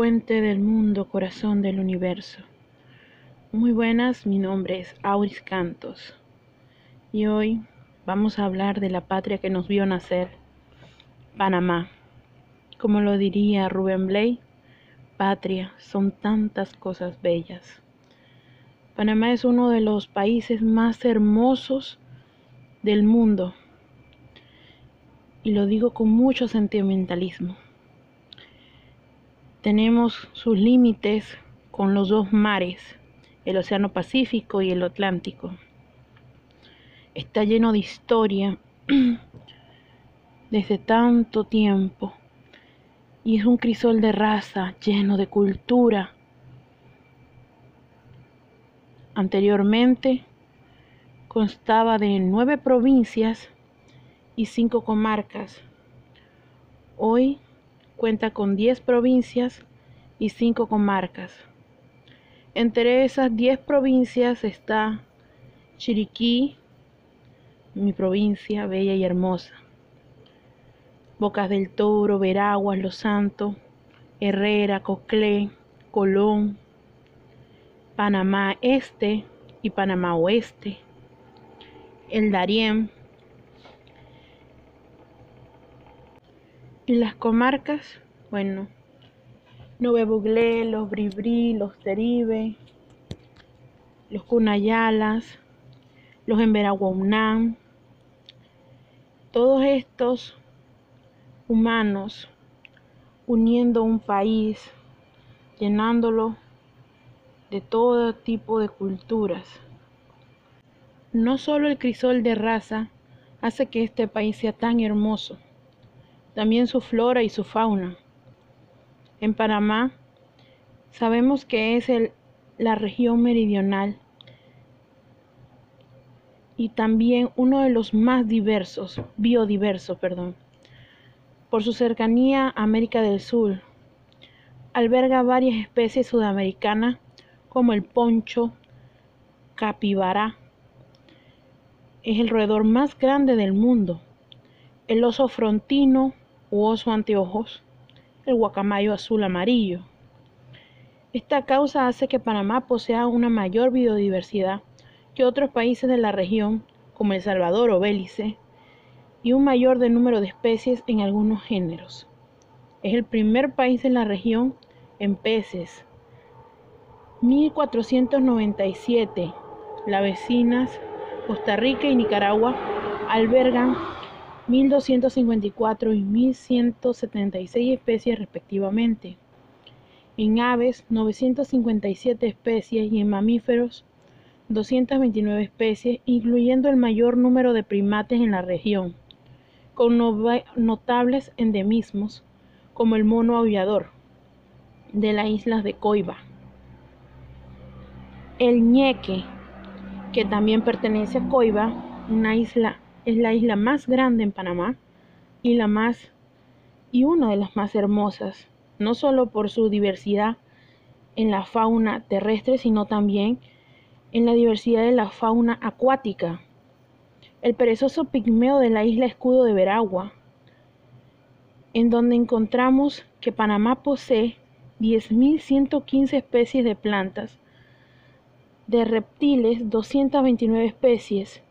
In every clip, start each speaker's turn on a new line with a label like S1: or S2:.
S1: puente del mundo, corazón del universo. Muy buenas, mi nombre es Auris Cantos y hoy vamos a hablar de la patria que nos vio nacer, Panamá. Como lo diría Rubén Blay, patria son tantas cosas bellas. Panamá es uno de los países más hermosos del mundo y lo digo con mucho sentimentalismo. Tenemos sus límites con los dos mares, el Océano Pacífico y el Atlántico. Está lleno de historia desde tanto tiempo y es un crisol de raza lleno de cultura. Anteriormente constaba de nueve provincias y cinco comarcas. Hoy cuenta con 10 provincias y 5 comarcas. Entre esas 10 provincias está Chiriquí, mi provincia bella y hermosa. Bocas del Toro, Veraguas, Los Santos, Herrera, Coclé, Colón, Panamá Este y Panamá Oeste, El Darién, Y las comarcas, bueno, Nube Buglé, los Bribri, los Teribe, los Cunayalas, los Emberaguaunán, todos estos humanos uniendo un país, llenándolo de todo tipo de culturas. No solo el crisol de raza hace que este país sea tan hermoso, también su flora y su fauna. En Panamá sabemos que es la región meridional y también uno de los más diversos, biodiversos, perdón. Por su cercanía a América del Sur, alberga varias especies sudamericanas como el poncho, capibara, es el roedor más grande del mundo, el oso frontino, oso anteojos, el guacamayo azul amarillo. Esta causa hace que Panamá posea una mayor biodiversidad que otros países de la región, como El Salvador o Belice, y un mayor de número de especies en algunos géneros. Es el primer país en la región en peces. 1497. Las vecinas Costa Rica y Nicaragua albergan 1.254 y 1.176 especies respectivamente. En aves, 957 especies y en mamíferos, 229 especies, incluyendo el mayor número de primates en la región, con notables endemismos, como el mono aullador de las islas de Coiba. El ñeque, que también pertenece a Coiba, una isla es la isla más grande en Panamá y la más y una de las más hermosas, no solo por su diversidad en la fauna terrestre, sino también en la diversidad de la fauna acuática. El perezoso pigmeo de la isla Escudo de Veragua, en donde encontramos que Panamá posee 10.115 especies de plantas, de reptiles 229 especies,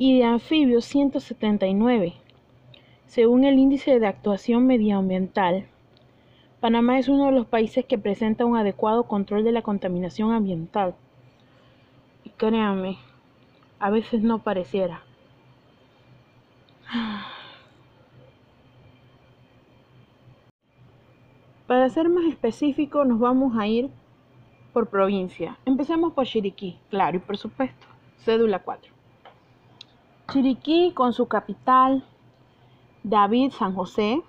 S1: y de anfibios 179. Según el índice de actuación medioambiental, Panamá es uno de los países que presenta un adecuado control de la contaminación ambiental. Y créanme, a veces no pareciera. Para ser más específico, nos vamos a ir por provincia. Empecemos por Chiriquí, claro, y por supuesto, cédula 4. Chiriquí con su capital, David San José.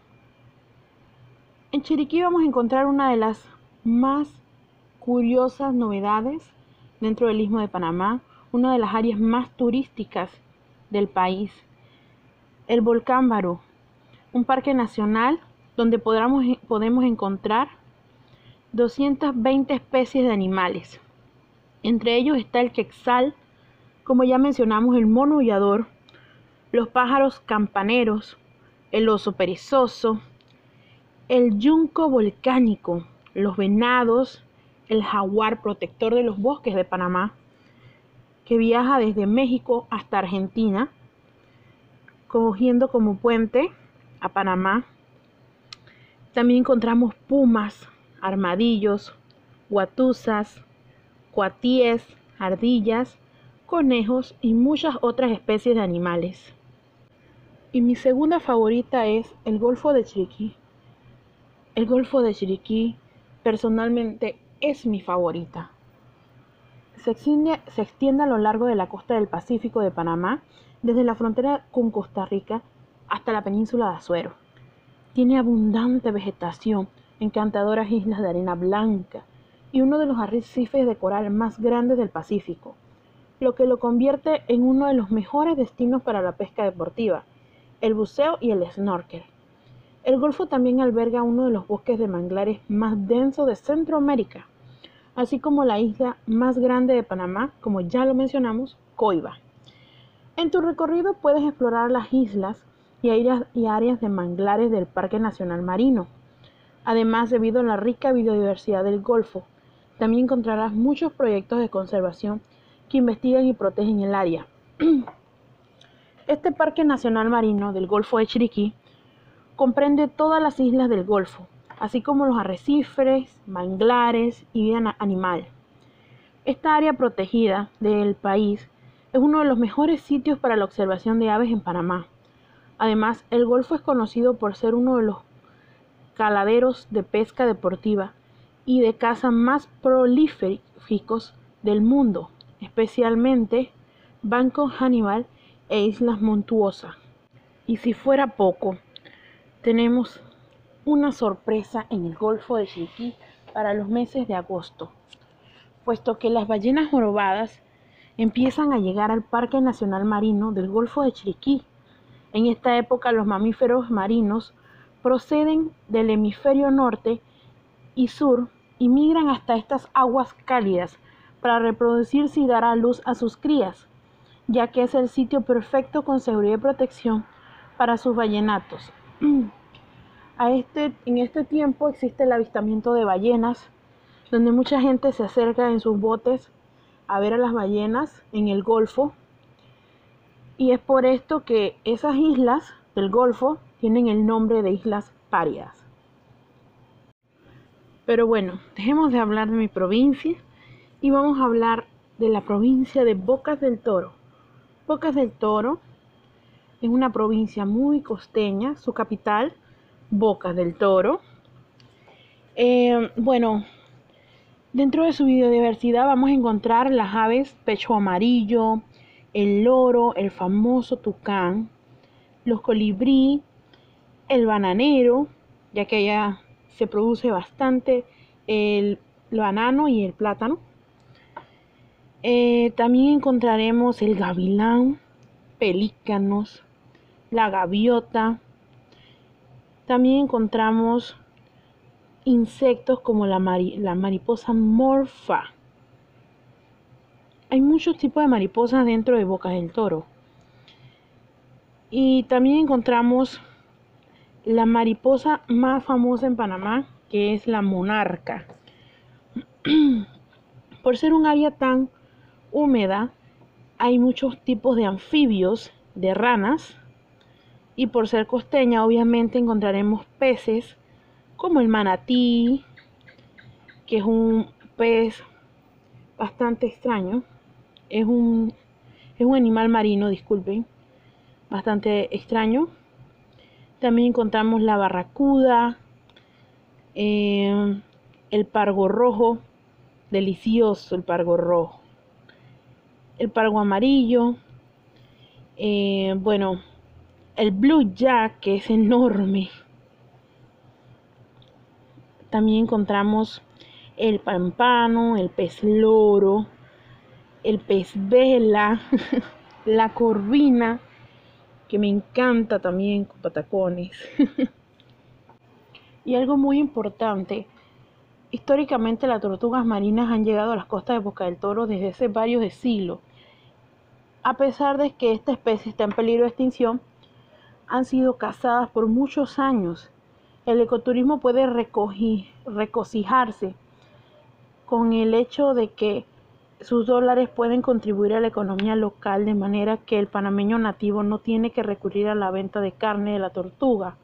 S1: En Chiriquí vamos a encontrar una de las más curiosas novedades dentro del Istmo de Panamá, una de las áreas más turísticas del país. El volcán Barú, un parque nacional donde podamos, podemos encontrar 220 especies de animales. Entre ellos está el quexal, como ya mencionamos, el mono los pájaros campaneros, el oso perezoso, el yunco volcánico, los venados, el jaguar protector de los bosques de Panamá, que viaja desde México hasta Argentina, cogiendo como puente a Panamá. También encontramos pumas, armadillos, guatusas, cuatíes, ardillas, conejos y muchas otras especies de animales. Y mi segunda favorita es el Golfo de Chiriquí. El Golfo de Chiriquí personalmente es mi favorita. Se extiende, se extiende a lo largo de la costa del Pacífico de Panamá, desde la frontera con Costa Rica hasta la península de Azuero. Tiene abundante vegetación, encantadoras islas de arena blanca y uno de los arrecifes de coral más grandes del Pacífico, lo que lo convierte en uno de los mejores destinos para la pesca deportiva el buceo y el snorkel. El Golfo también alberga uno de los bosques de manglares más densos de Centroamérica, así como la isla más grande de Panamá, como ya lo mencionamos, Coiba. En tu recorrido puedes explorar las islas y áreas de manglares del Parque Nacional Marino. Además, debido a la rica biodiversidad del Golfo, también encontrarás muchos proyectos de conservación que investigan y protegen el área. Este Parque Nacional Marino del Golfo de Chiriquí comprende todas las islas del Golfo, así como los arrecifes, manglares y vida animal. Esta área protegida del país es uno de los mejores sitios para la observación de aves en Panamá. Además, el Golfo es conocido por ser uno de los caladeros de pesca deportiva y de caza más prolíficos del mundo, especialmente Banco Hannibal e Islas Montuosas. Y si fuera poco, tenemos una sorpresa en el Golfo de Chiriquí para los meses de agosto, puesto que las ballenas jorobadas empiezan a llegar al Parque Nacional Marino del Golfo de Chiriquí. En esta época los mamíferos marinos proceden del hemisferio norte y sur y migran hasta estas aguas cálidas para reproducirse y dar a luz a sus crías ya que es el sitio perfecto con seguridad y protección para sus ballenatos. A este, en este tiempo existe el avistamiento de ballenas, donde mucha gente se acerca en sus botes a ver a las ballenas en el Golfo. Y es por esto que esas islas del Golfo tienen el nombre de Islas Parias. Pero bueno, dejemos de hablar de mi provincia y vamos a hablar de la provincia de Bocas del Toro. Bocas del Toro es una provincia muy costeña, su capital, Bocas del Toro. Eh, bueno, dentro de su biodiversidad vamos a encontrar las aves pecho amarillo, el loro, el famoso tucán, los colibrí, el bananero, ya que allá se produce bastante el banano y el plátano. Eh, también encontraremos el gavilán, pelícanos, la gaviota. También encontramos insectos como la, la mariposa morfa. Hay muchos tipos de mariposas dentro de Bocas del Toro. Y también encontramos la mariposa más famosa en Panamá, que es la monarca. Por ser un área tan húmeda hay muchos tipos de anfibios, de ranas, y por ser costeña obviamente encontraremos peces como el manatí, que es un pez bastante extraño, es un, es un animal marino, disculpen, bastante extraño. También encontramos la barracuda, eh, el pargo rojo, delicioso el pargo rojo el pargo amarillo, eh, bueno, el blue jack que es enorme. También encontramos el pampano, el pez loro, el pez vela, la corvina, que me encanta también con patacones. y algo muy importante, históricamente las tortugas marinas han llegado a las costas de Boca del Toro desde hace varios siglos a pesar de que esta especie está en peligro de extinción, han sido cazadas por muchos años. El ecoturismo puede recoger, regocijarse con el hecho de que sus dólares pueden contribuir a la economía local de manera que el panameño nativo no tiene que recurrir a la venta de carne de la tortuga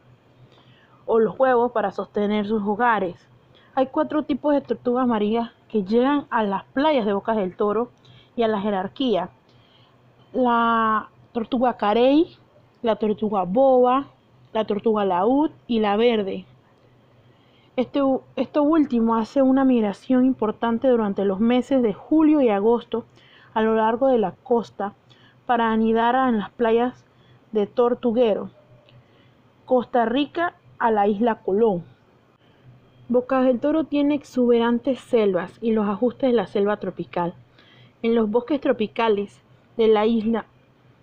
S1: o los huevos para sostener sus hogares. Hay cuatro tipos de tortugas marinas que llegan a las playas de Bocas del Toro y a la jerarquía. La tortuga carey, la tortuga boba, la tortuga laúd y la verde. Este, esto último hace una migración importante durante los meses de julio y agosto a lo largo de la costa para anidar en las playas de Tortuguero, Costa Rica a la isla Colón. Bocas del Toro tiene exuberantes selvas y los ajustes de la selva tropical. En los bosques tropicales de la isla,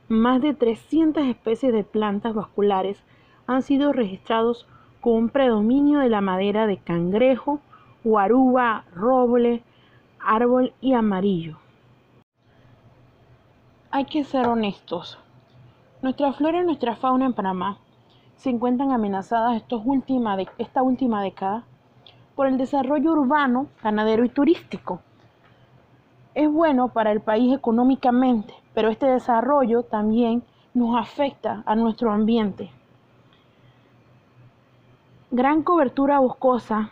S1: más de 300 especies de plantas vasculares han sido registrados con un predominio de la madera de cangrejo, guaruba, roble, árbol y amarillo. Hay que ser honestos. Nuestra flora y nuestra fauna en Panamá se encuentran amenazadas esta última década por el desarrollo urbano, ganadero y turístico. Es bueno para el país económicamente, pero este desarrollo también nos afecta a nuestro ambiente. Gran cobertura boscosa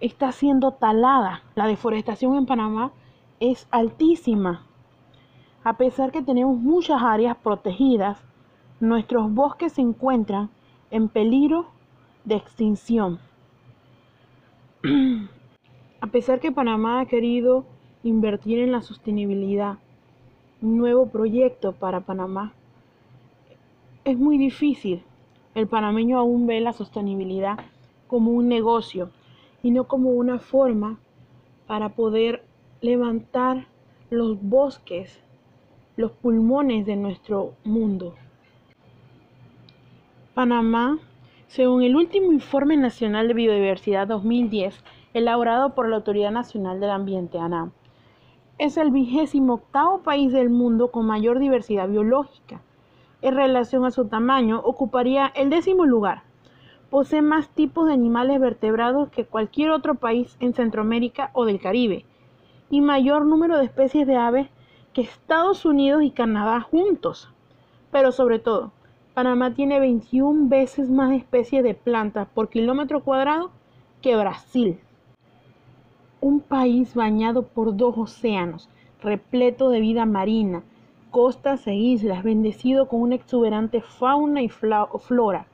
S1: está siendo talada. La deforestación en Panamá es altísima. A pesar que tenemos muchas áreas protegidas, nuestros bosques se encuentran en peligro de extinción. A pesar que Panamá ha querido invertir en la sostenibilidad, un nuevo proyecto para Panamá, es muy difícil. El panameño aún ve la sostenibilidad como un negocio y no como una forma para poder levantar los bosques, los pulmones de nuestro mundo. Panamá, según el último Informe Nacional de Biodiversidad 2010, elaborado por la Autoridad Nacional del Ambiente, ANAM, es el vigésimo octavo país del mundo con mayor diversidad biológica. En relación a su tamaño, ocuparía el décimo lugar. Posee más tipos de animales vertebrados que cualquier otro país en Centroamérica o del Caribe, y mayor número de especies de aves que Estados Unidos y Canadá juntos. Pero sobre todo, Panamá tiene 21 veces más especies de plantas por kilómetro cuadrado que Brasil. Un país bañado por dos océanos, repleto de vida marina, costas e islas, bendecido con una exuberante fauna y flora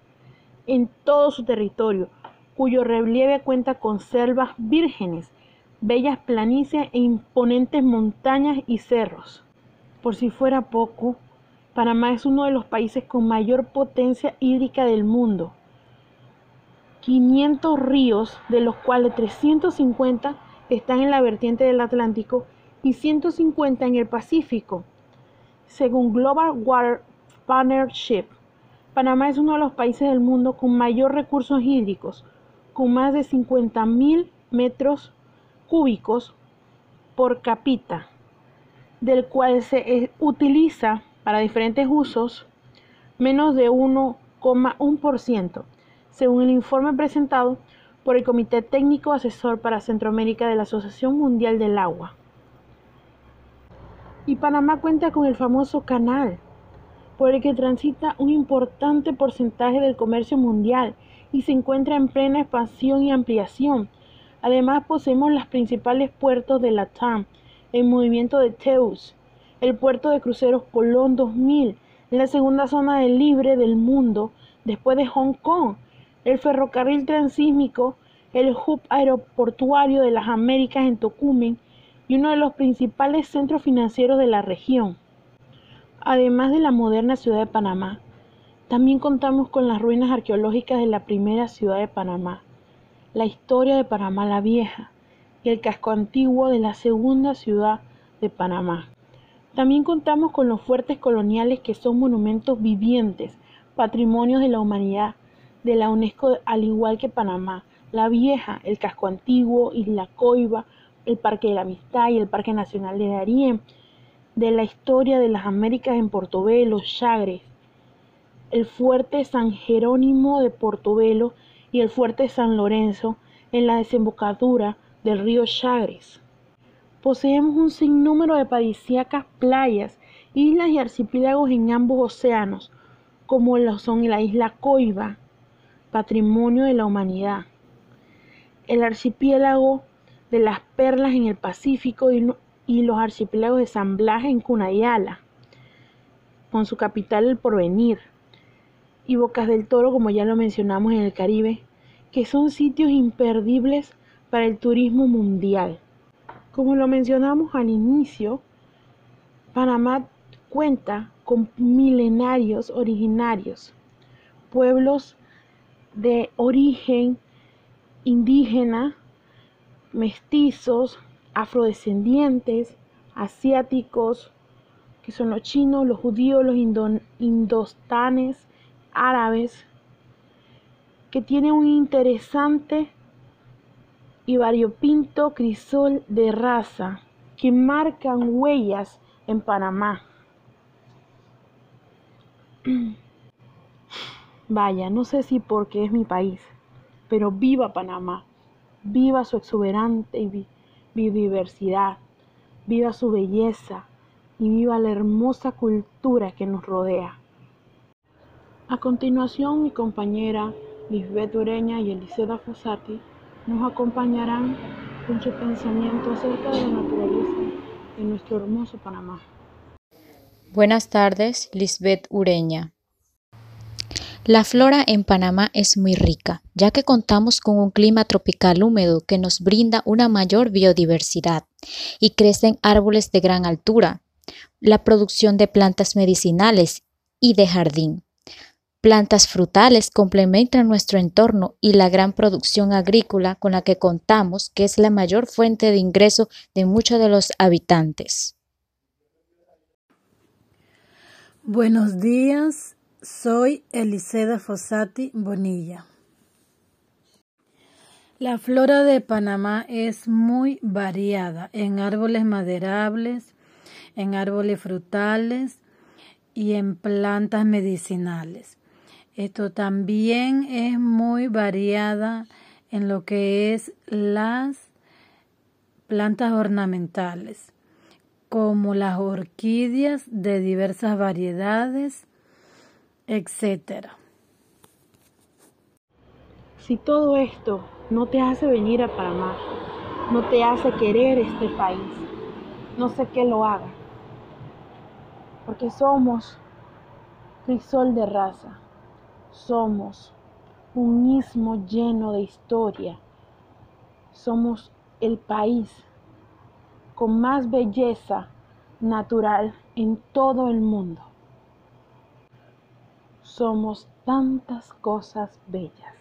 S1: en todo su territorio, cuyo relieve cuenta con selvas vírgenes, bellas planicies e imponentes montañas y cerros. Por si fuera poco, Panamá es uno de los países con mayor potencia hídrica del mundo. 500 ríos, de los cuales 350 están en la vertiente del Atlántico y 150 en el Pacífico. Según Global Water Partnership, Panamá es uno de los países del mundo con mayor recursos hídricos, con más de 50.000 metros cúbicos por cápita, del cual se utiliza para diferentes usos menos de 1,1%, según el informe presentado por el Comité Técnico Asesor para Centroamérica de la Asociación Mundial del Agua. Y Panamá cuenta con el famoso canal, por el que transita un importante porcentaje del comercio mundial y se encuentra en plena expansión y ampliación. Además poseemos los principales puertos de la TAM, el movimiento de Teus, el puerto de cruceros Colón 2000, la segunda zona libre del mundo después de Hong Kong, el ferrocarril transísmico, el hub aeroportuario de las Américas en Tocumen y uno de los principales centros financieros de la región. Además de la moderna ciudad de Panamá, también contamos con las ruinas arqueológicas de la primera ciudad de Panamá, la historia de Panamá la Vieja y el casco antiguo de la segunda ciudad de Panamá. También contamos con los fuertes coloniales que son monumentos vivientes, patrimonios de la humanidad de la UNESCO, al igual que Panamá, La Vieja, el Casco Antiguo, Isla Coiba, el Parque de la Amistad y el Parque Nacional de Darién, de la historia de las Américas en Portobelo, Chagres, el Fuerte San Jerónimo de Portobelo y el Fuerte San Lorenzo, en la desembocadura del río Chagres. Poseemos un sinnúmero de paradisíacas playas, islas y archipiélagos en ambos océanos, como lo son la isla Coiba, patrimonio de la humanidad, el archipiélago de las Perlas en el Pacífico y, los archipiélagos de San Blas en Cunayala, con su capital El Porvenir, y Bocas del Toro, como ya lo mencionamos en el Caribe, que son sitios imperdibles para el turismo mundial. Como lo mencionamos al inicio, Panamá cuenta con milenarios originarios, pueblos de origen indígena, mestizos, afrodescendientes, asiáticos, que son los chinos, los judíos, los indostanes, árabes, que tienen un interesante y variopinto crisol de raza que marcan huellas en Panamá. Vaya, no sé si porque es mi país, pero viva Panamá, viva su exuberante biodiversidad, viva su belleza y viva la hermosa cultura que nos rodea. A continuación, mi compañera Lisbeth Ureña y Eliseda Fossati nos acompañarán con su pensamiento acerca de la naturaleza de nuestro hermoso Panamá.
S2: Buenas tardes, Lisbeth Ureña. La flora en Panamá es muy rica, ya que contamos con un clima tropical húmedo que nos brinda una mayor biodiversidad y crecen árboles de gran altura, la producción de plantas medicinales y de jardín. Plantas frutales complementan nuestro entorno y la gran producción agrícola con la que contamos, que es la mayor fuente de ingreso de muchos de los habitantes.
S3: Buenos días, soy Eliseda Fossati Bonilla. La flora de Panamá es muy variada en árboles maderables, en árboles frutales y en plantas medicinales. Esto también es muy variada en lo que es las plantas ornamentales, como las orquídeas de diversas variedades, etcétera.
S1: Si todo esto no te hace venir a Panamá, no te hace querer este país, no sé qué lo haga, porque somos crisol de raza, somos un istmo lleno de historia, somos el país con más belleza natural en todo el mundo somos tantas cosas bellas.